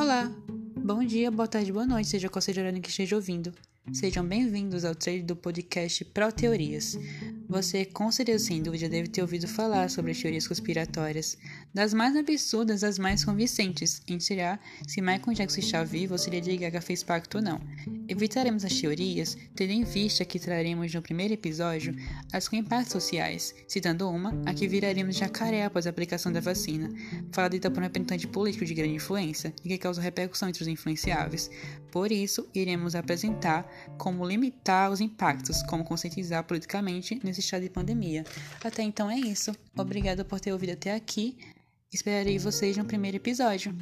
Olá, bom dia, boa tarde, boa noite, seja qual seja o horário que esteja ouvindo. Sejam bem-vindos ao trailer do podcast Pro Teorias. Você, com certeza sem dúvida, deve ter ouvido falar sobre as teorias conspiratórias, das mais absurdas às mais convincentes, em tirar se Michael Jackson está vivo ou se Lady Gaga fez pacto ou não. Evitaremos as teorias, tendo em vista que traremos no primeiro episódio as com impactos sociais, citando uma, a que viraremos jacaré após a aplicação da vacina, falada então por um representante político de grande influência e que causa repercussão entre os influenciáveis. Por isso, iremos apresentar como limitar os impactos, como conscientizar politicamente nesse estado de pandemia. Até então é isso. Obrigado por ter ouvido até aqui. Esperarei vocês no primeiro episódio.